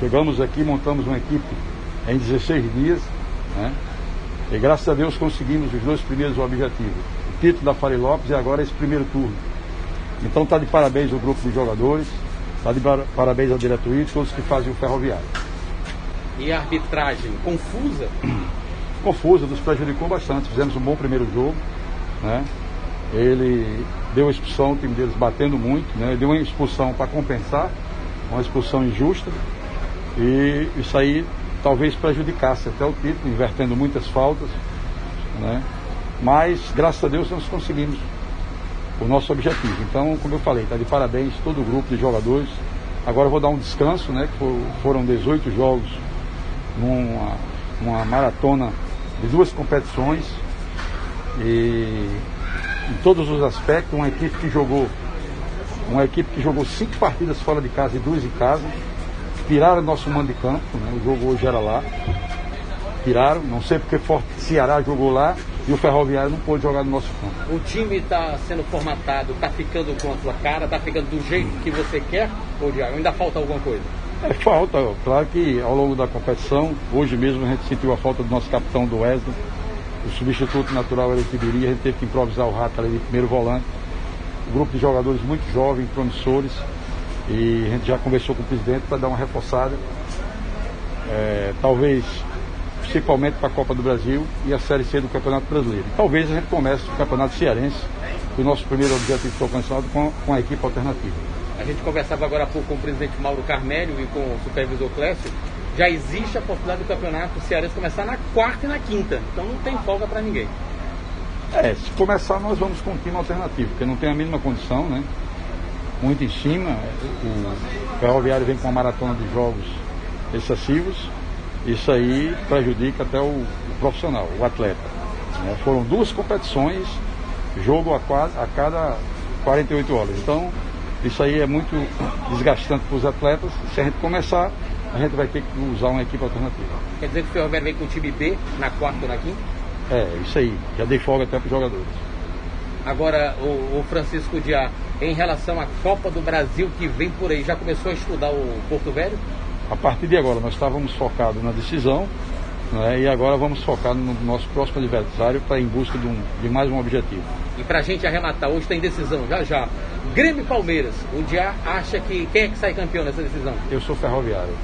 Chegamos aqui, montamos uma equipe em 16 dias, né? E graças a Deus conseguimos os dois primeiros objetivos. O título da Fari Lopes e agora esse primeiro turno. Então está de parabéns o grupo de jogadores, está de parabéns à diretoria e todos que fazem o ferroviário. E a arbitragem confusa? Confusa, nos prejudicou bastante. Fizemos um bom primeiro jogo. Né? Ele deu a expulsão, o time deles batendo muito, né? deu uma expulsão para compensar, uma expulsão injusta. E isso aí talvez prejudicasse até o título, invertendo muitas faltas. Né? Mas, graças a Deus, nós conseguimos o nosso objetivo. Então, como eu falei, está de parabéns todo o grupo de jogadores. Agora eu vou dar um descanso, né? Que foram 18 jogos numa, numa maratona de duas competições. E em todos os aspectos, uma equipe que jogou, uma equipe que jogou cinco partidas fora de casa e duas em casa, tiraram nosso mando de campo, né? o jogo hoje era lá, tiraram, não sei porque Forte Ceará jogou lá e o Ferroviário não pôde jogar no nosso campo. O time está sendo formatado, está ficando com a sua cara, está ficando do jeito que você quer, ou ainda falta alguma coisa? É, falta, claro que ao longo da competição, hoje mesmo a gente sentiu a falta do nosso capitão do Wesley, o substituto natural era o Tibiri, a gente teve que improvisar o Rato ali de primeiro volante. Um grupo de jogadores muito jovens, promissores, e a gente já conversou com o presidente para dar uma reforçada. É, talvez principalmente para a Copa do Brasil e a Série C do Campeonato Brasileiro. E talvez a gente comece o Campeonato Cearense, que o nosso primeiro objetivo foi alcançado com, com a equipe alternativa. A gente conversava agora há pouco com o presidente Mauro Carmélio e com o supervisor Clécio. Já existe a possibilidade do Campeonato Cearense começar na quarta e na quinta, então não tem folga para ninguém. É, se começar nós vamos com um time alternativo, porque não tem a mínima condição, né? Muito em cima, o Ferroviário vem com uma maratona de jogos excessivos, isso aí prejudica até o, o profissional, o atleta. Né? Foram duas competições, jogo a, a cada 48 horas. Então, isso aí é muito desgastante para os atletas. Se a gente começar, a gente vai ter que usar uma equipe alternativa. Quer dizer que o Ferroviário vem com o time B na quarta ou na quinta? É, isso aí. Já dei folga até para os jogadores. Agora, o, o Francisco Diá, em relação à Copa do Brasil que vem por aí, já começou a estudar o Porto Velho? A partir de agora, nós estávamos focados na decisão né, e agora vamos focar no nosso próximo adversário para em busca de, um, de, mais um objetivo. E para a gente arrematar, hoje tem decisão, já já. Grêmio Palmeiras, o Dia acha que quem é que sai campeão nessa decisão? Eu sou ferroviário.